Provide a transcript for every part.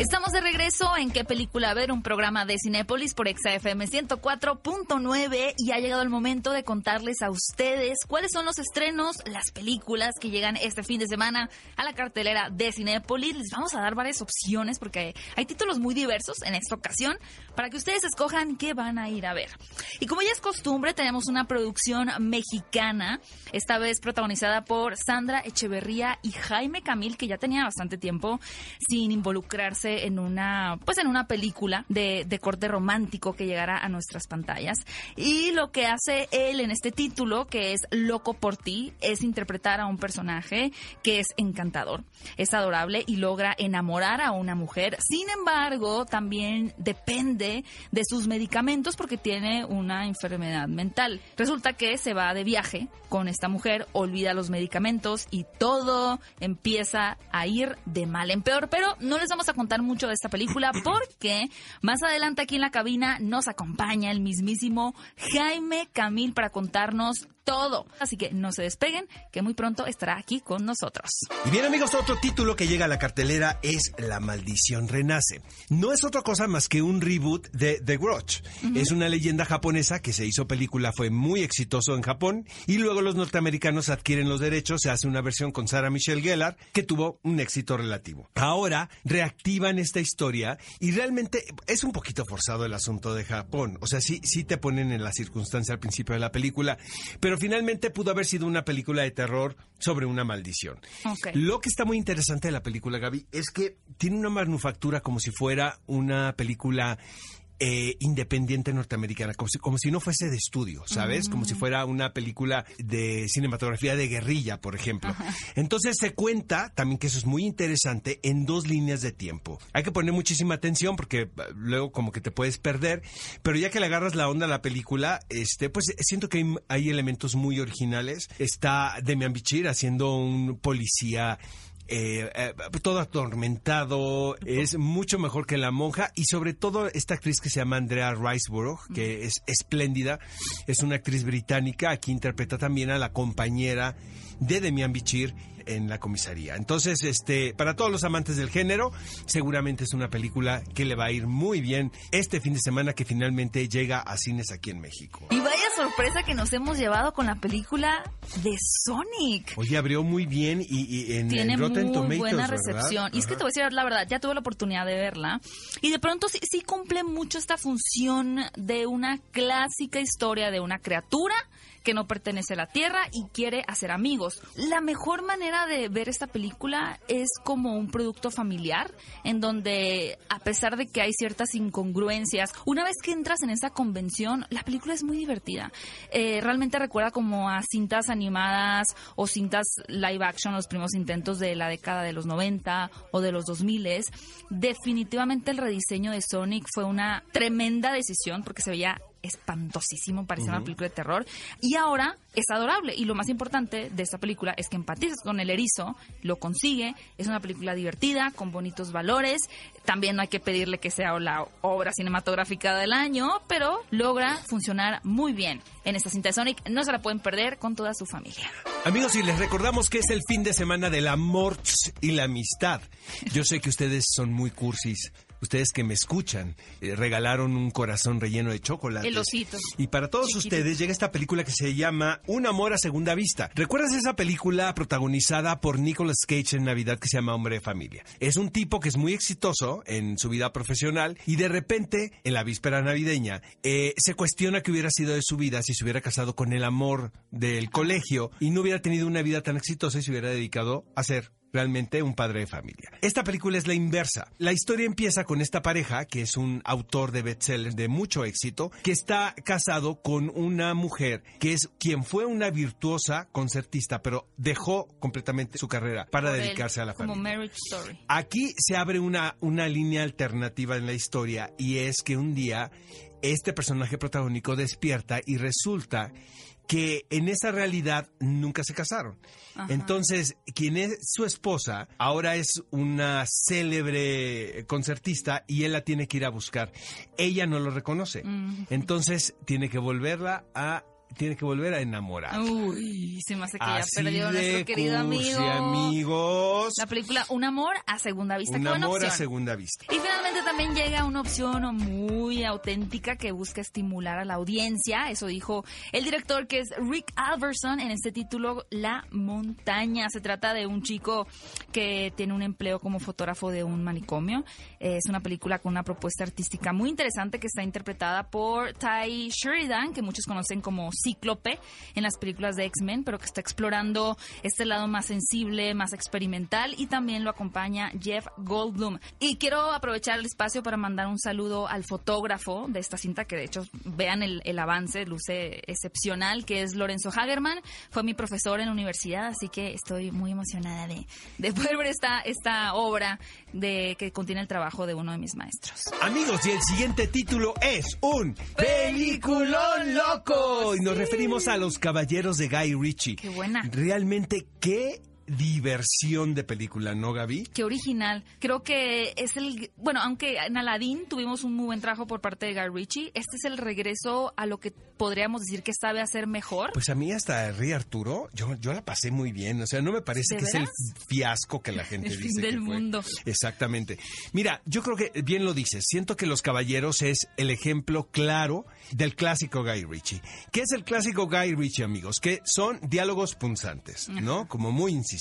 Estamos de regreso en qué película ver, un programa de Cinépolis por ExaFM 104.9 y ha llegado el momento de contarles a ustedes cuáles son los estrenos, las películas que llegan este fin de semana a la cartelera de Cinépolis. Les vamos a dar varias opciones porque hay títulos muy diversos en esta ocasión para que ustedes escojan qué van a ir a ver. Y como ya es costumbre, tenemos una producción mexicana, esta vez protagonizada por Sandra Echeverría y Jaime Camil, que ya tenía bastante tiempo sin involucrarse en una, pues en una película de, de corte romántico que llegará a nuestras pantallas. Y lo que hace él en este título, que es Loco por ti, es interpretar a un personaje que es encantador, es adorable y logra enamorar a una mujer. Sin embargo, también depende de sus medicamentos porque tiene una enfermedad mental. Resulta que se va de viaje con esta mujer, olvida los medicamentos y todo empieza a ir de mal en peor. Pero no les vamos a contar mucho de esta película porque más adelante aquí en la cabina nos acompaña el mismísimo Jaime Camil para contarnos todo. Así que no se despeguen, que muy pronto estará aquí con nosotros. Y bien amigos, otro título que llega a la cartelera es La maldición renace. No es otra cosa más que un reboot de The Grudge. Es una leyenda japonesa que se hizo película, fue muy exitoso en Japón y luego los norteamericanos adquieren los derechos, se hace una versión con Sarah Michelle Gellar que tuvo un éxito relativo. Ahora esta historia y realmente es un poquito forzado el asunto de Japón. O sea, sí, sí te ponen en la circunstancia al principio de la película, pero finalmente pudo haber sido una película de terror sobre una maldición. Lo que está muy interesante de la película, Gaby, es que tiene una manufactura como si fuera una película eh, independiente norteamericana, como si, como si no fuese de estudio, ¿sabes? Como si fuera una película de cinematografía de guerrilla, por ejemplo. Entonces se cuenta, también que eso es muy interesante, en dos líneas de tiempo. Hay que poner muchísima atención porque eh, luego como que te puedes perder, pero ya que le agarras la onda a la película, este, pues siento que hay, hay elementos muy originales. Está Demian Bichir haciendo un policía eh, eh, todo atormentado, es mucho mejor que La Monja y sobre todo esta actriz que se llama Andrea Riseborough, que es espléndida, es una actriz británica, aquí interpreta también a la compañera de Demian Bichir en la comisaría. Entonces, este, para todos los amantes del género, seguramente es una película que le va a ir muy bien este fin de semana que finalmente llega a cines aquí en México. Y vaya sorpresa que nos hemos llevado con la película de Sonic. Oye, abrió muy bien y, y en, Tiene en Rotten muy Tomatoes, buena ¿verdad? recepción. Y es que te voy a decir la verdad, ya tuve la oportunidad de verla. Y de pronto sí, sí cumple mucho esta función de una clásica historia de una criatura que no pertenece a la Tierra y quiere hacer amigos. La mejor manera de ver esta película es como un producto familiar, en donde a pesar de que hay ciertas incongruencias, una vez que entras en esa convención, la película es muy divertida. Eh, realmente recuerda como a cintas animadas o cintas live action, los primeros intentos de la década de los 90 o de los 2000. Definitivamente el rediseño de Sonic fue una tremenda decisión porque se veía espantosísimo, parecía una película de terror. Y ahora es adorable. Y lo más importante de esta película es que empatizas con el erizo, lo consigue. Es una película divertida, con bonitos valores. También no hay que pedirle que sea la obra cinematográfica del año, pero logra funcionar muy bien en esta cinta de Sonic. No se la pueden perder con toda su familia. Amigos, y les recordamos que es el fin de semana del amor y la amistad. Yo sé que ustedes son muy cursis. Ustedes que me escuchan eh, regalaron un corazón relleno de chocolate. El osito. Y para todos Chiquitito. ustedes llega esta película que se llama Un amor a segunda vista. ¿Recuerdas esa película protagonizada por Nicolas Cage en Navidad que se llama Hombre de Familia? Es un tipo que es muy exitoso en su vida profesional y de repente, en la víspera navideña, eh, se cuestiona qué hubiera sido de su vida si se hubiera casado con el amor del colegio y no hubiera tenido una vida tan exitosa y se hubiera dedicado a ser realmente un padre de familia. Esta película es la inversa. La historia empieza con esta pareja, que es un autor de bestsellers de mucho éxito, que está casado con una mujer que es quien fue una virtuosa concertista, pero dejó completamente su carrera para Por dedicarse a la como familia. Marriage Story. Aquí se abre una, una línea alternativa en la historia y es que un día este personaje protagónico despierta y resulta que en esa realidad nunca se casaron. Ajá. Entonces, quien es su esposa ahora es una célebre concertista y él la tiene que ir a buscar. Ella no lo reconoce. Mm. Entonces, tiene que volverla a tiene que volver a enamorar. Uy, se me hace que ya Así perdió a nuestro querido cursi, amigo. La película Un amor a segunda vista. Un amor a segunda vista. Y finalmente también llega una opción muy auténtica que busca estimular a la audiencia. Eso dijo el director que es Rick Alverson en este título La montaña. Se trata de un chico que tiene un empleo como fotógrafo de un manicomio. Es una película con una propuesta artística muy interesante que está interpretada por Ty Sheridan, que muchos conocen como Cíclope en las películas de X-Men, pero que está explorando este lado más sensible, más experimental y también lo acompaña Jeff Goldblum. Y quiero aprovechar el espacio para mandar un saludo al fotógrafo de esta cinta, que de hecho vean el, el avance, luce excepcional, que es Lorenzo Hagerman. Fue mi profesor en la universidad, así que estoy muy emocionada de, de poder ver esta, esta obra de que contiene el trabajo de uno de mis maestros. Amigos, y el siguiente título es un peliculón loco. Y nos referimos a Los Caballeros de Guy Ritchie. Qué buena. Realmente, qué diversión de película, ¿no, Gaby? Qué original. Creo que es el. Bueno, aunque en Aladdin tuvimos un muy buen trabajo por parte de Guy Ritchie, este es el regreso a lo que podríamos decir que sabe hacer mejor. Pues a mí hasta Rey Arturo, yo, yo la pasé muy bien. O sea, no me parece ¿De que es el fiasco que la gente El fin dice. del que fue. mundo. Exactamente. Mira, yo creo que bien lo dices. Siento que Los Caballeros es el ejemplo claro del clásico Guy Ritchie. ¿Qué es el clásico Guy Ritchie, amigos? Que son diálogos punzantes, ¿no? Como muy incisivos.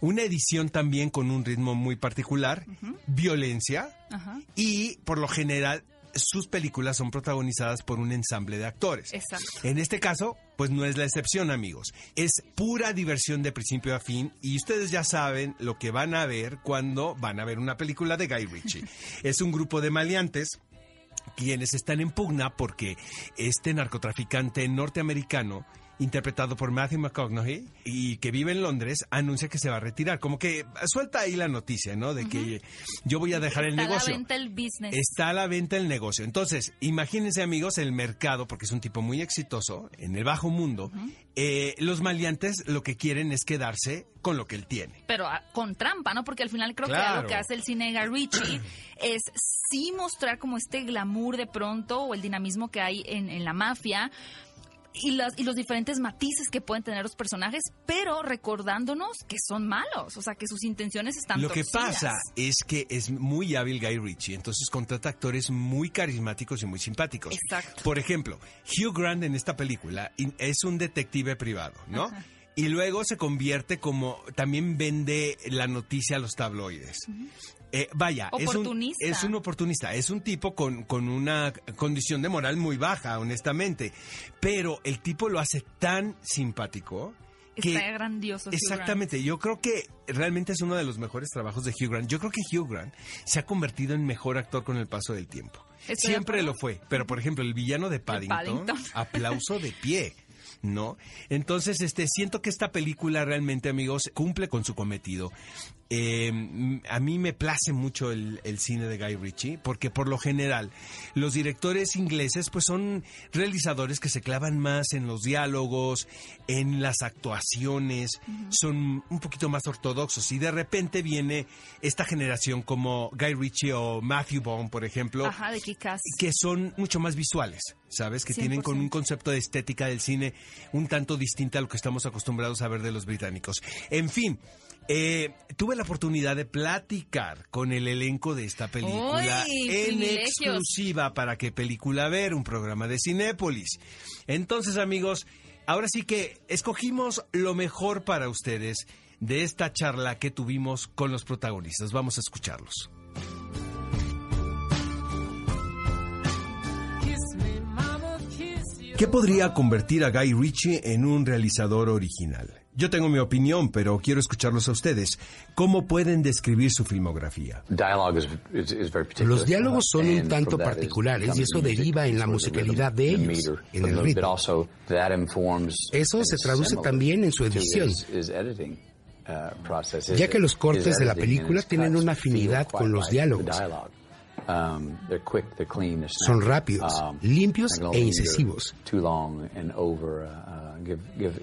Una edición también con un ritmo muy particular, violencia y, por lo general, sus películas son protagonizadas por un ensamble de actores. Exacto. En este caso, pues no es la excepción, amigos. Es pura diversión de principio a fin y ustedes ya saben lo que van a ver cuando van a ver una película de Guy Ritchie. es un grupo de maleantes quienes están en pugna porque este narcotraficante norteamericano interpretado por Matthew McConaughey y que vive en Londres anuncia que se va a retirar como que suelta ahí la noticia no de que yo voy a dejar el Está a la negocio venta el business. Está a la venta el negocio. Entonces, imagínense amigos, el mercado, porque es un tipo muy exitoso en el bajo mundo, eh, los maleantes lo que quieren es quedarse con lo que él tiene. pero ah, con trampa, ¿no? Porque al final creo que algo que hace el cine Ritchie es sí mostrar como este glamour de pronto o el dinamismo que hay en, en la mafia y, las, y los diferentes matices que pueden tener los personajes, pero recordándonos que son malos, o sea, que sus intenciones están Lo que pasa es que es muy hábil Guy Ritchie, entonces contrata actores muy carismáticos y muy simpáticos. Exacto. Por ejemplo, Hugh Grant en esta película es un detective privado, ¿no? Y luego se convierte como también vende la noticia a los tabloides. Eh, vaya, es un, Oportunista. es un oportunista, es un tipo con, con una condición de moral muy baja, honestamente. Pero el tipo lo hace tan simpático que Está grandioso. Hugh Grant. Exactamente, yo creo que realmente es uno de los mejores trabajos de Hugh Grant. Yo creo que Hugh Grant se ha convertido en mejor actor con el paso del tiempo. Estoy Siempre lo fue, pero por ejemplo, el villano de Paddington, Paddington. aplauso de pie. ¿No? Entonces, este, siento que esta película realmente, amigos, cumple con su cometido. Eh, mm, a mí me place mucho el, el cine de Guy Ritchie, porque por lo general, los directores ingleses, pues son realizadores que se clavan más en los diálogos, en las actuaciones, son un poquito más ortodoxos. Y de repente viene esta generación como Guy Ritchie o Matthew Vaughn, por ejemplo, Ajá, de que son mucho más visuales, ¿sabes? Que tienen con 100%. un concepto de estética del cine un tanto distinta a lo que estamos acostumbrados a ver de los británicos. En fin, eh, tuve la oportunidad de platicar con el elenco de esta película ¡Uy, en exclusiva para que Película Ver, un programa de Cinépolis. Entonces, amigos, ahora sí que escogimos lo mejor para ustedes de esta charla que tuvimos con los protagonistas. Vamos a escucharlos. ¿Qué podría convertir a Guy Ritchie en un realizador original? Yo tengo mi opinión, pero quiero escucharlos a ustedes. ¿Cómo pueden describir su filmografía? Los diálogos son un tanto particulares y eso deriva en la musicalidad de ellos, en el ritmo. Eso se traduce también en su edición, ya que los cortes de la película tienen una afinidad con los diálogos. Son rápidos, limpios e incisivos.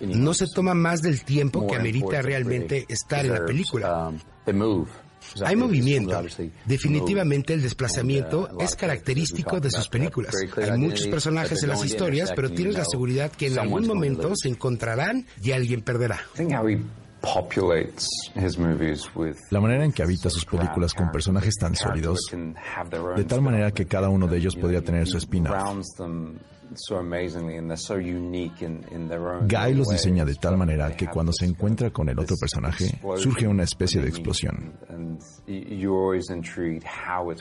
No se toma más del tiempo que amerita realmente estar en la película. Hay movimiento. Definitivamente el desplazamiento es característico de sus películas. Hay muchos personajes en las historias, pero tienes la seguridad que en algún momento se encontrarán y alguien perderá. La manera en que habita sus películas con personajes tan sólidos, de tal manera que cada uno de ellos podría tener su spin-off. Guy los diseña de tal manera que cuando se encuentra con el otro personaje, surge una especie de explosión.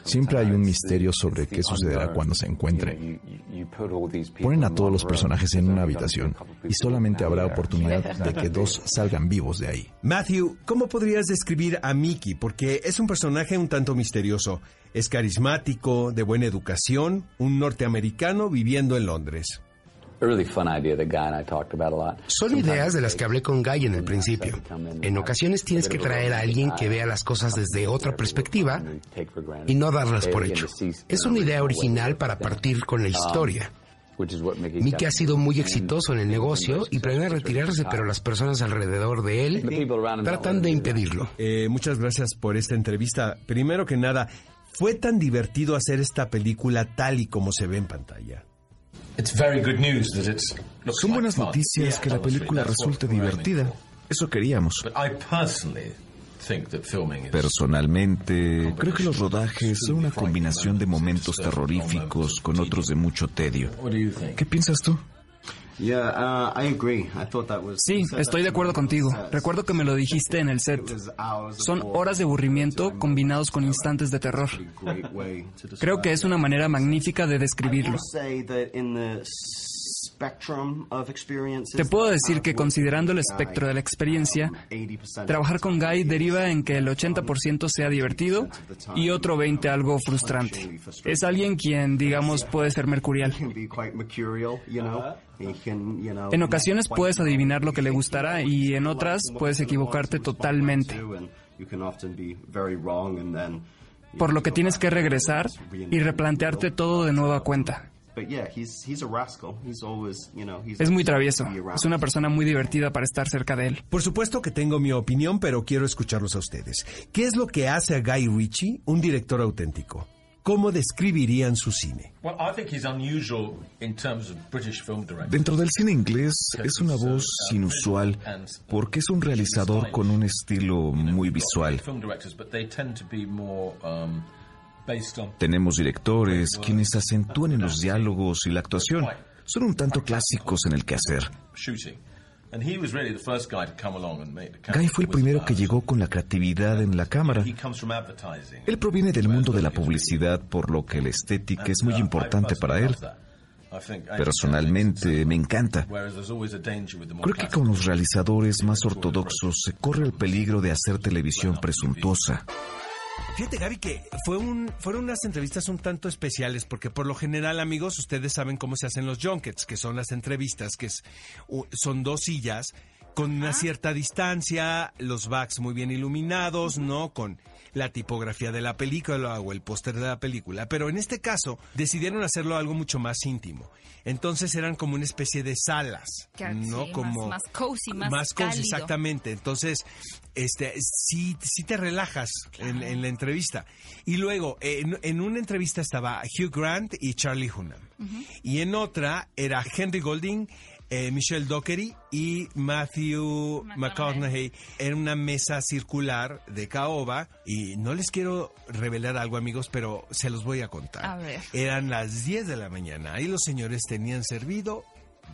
Siempre hay un misterio sobre qué sucederá cuando se encuentre. Ponen a todos los personajes en una habitación y solamente habrá oportunidad de que dos salgan vivos de ahí. Matthew, ¿cómo podrías describir a Mickey? Porque es un personaje un tanto misterioso. Es carismático, de buena educación, un norteamericano viviendo en Londres. Son ideas de las que hablé con Guy en el principio. En ocasiones tienes que traer a alguien que vea las cosas desde otra perspectiva y no darlas por hecho. Es una idea original para partir con la historia. Mickey ha sido muy exitoso en el negocio y planea retirarse, pero las personas alrededor de él tratan de impedirlo. Eh, muchas gracias por esta entrevista. Primero que nada, ¿Fue tan divertido hacer esta película tal y como se ve en pantalla? Son buenas noticias que la película resulte divertida. Eso queríamos. Personalmente, creo que los rodajes son una combinación de momentos terroríficos con otros de mucho tedio. ¿Qué piensas tú? Uh, sí, estoy de acuerdo contigo. Recuerdo que me lo dijiste en el set. Son horas de aburrimiento combinados con instantes de terror. Creo que es una manera magnífica de describirlo. Te puedo decir que considerando el espectro de la experiencia, trabajar con Guy deriva en que el 80% sea divertido y otro 20% algo frustrante. Es alguien quien, digamos, puede ser mercurial. En ocasiones puedes adivinar lo que le gustará y en otras puedes equivocarte totalmente. Por lo que tienes que regresar y replantearte todo de nueva cuenta. Es muy travieso. Es una persona muy divertida para estar cerca de él. Por supuesto que tengo mi opinión, pero quiero escucharlos a ustedes. ¿Qué es lo que hace a Guy Ritchie un director auténtico? ¿Cómo describirían su cine? Dentro del cine inglés es una voz inusual porque es un realizador con un estilo muy visual. Tenemos directores quienes acentúan en los diálogos y la actuación. Son un tanto clásicos en el quehacer. Guy fue el primero que llegó con la creatividad en la cámara. Él proviene del mundo de la publicidad, por lo que la estética es muy importante para él. Personalmente me encanta. Creo que con los realizadores más ortodoxos se corre el peligro de hacer televisión presuntuosa. Fíjate, Gaby, que fue un, fueron unas entrevistas un tanto especiales, porque por lo general, amigos, ustedes saben cómo se hacen los junkets, que son las entrevistas, que son dos sillas con una cierta distancia, los backs muy bien iluminados, ¿no? Con la tipografía de la película o el póster de la película. Pero en este caso decidieron hacerlo algo mucho más íntimo. Entonces eran como una especie de salas, ¿no? como más, cozy, más, más cozy, exactamente. Entonces, este, sí, sí te relajas en, la entrevista. Y luego, en, una entrevista estaba Hugh Grant y Charlie Hunnam. Y en otra era Henry Golding eh, Michelle Dockery y Matthew McConaughey en una mesa circular de caoba y no les quiero revelar algo amigos, pero se los voy a contar. Eran las 10 de la mañana y los señores tenían servido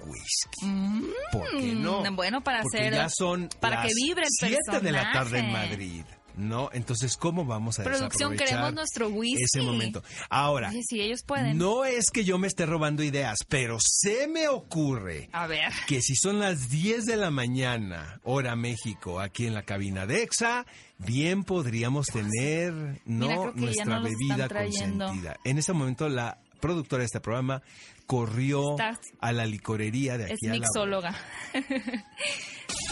whisky. Mm. ¿Por qué no? Bueno, para Porque hacer ya son para que vibre el 7 de la tarde en Madrid. ¿No? Entonces, ¿cómo vamos a Producción, queremos nuestro whisky. ese momento? Ahora, si ellos pueden. No es que yo me esté robando ideas, pero se me ocurre a ver. que si son las 10 de la mañana, hora México, aquí en la cabina de EXA, bien podríamos tener, ¿no? Nuestra bebida consentida. En ese momento, la productora de este programa corrió a la licorería de aquí es a mixóloga.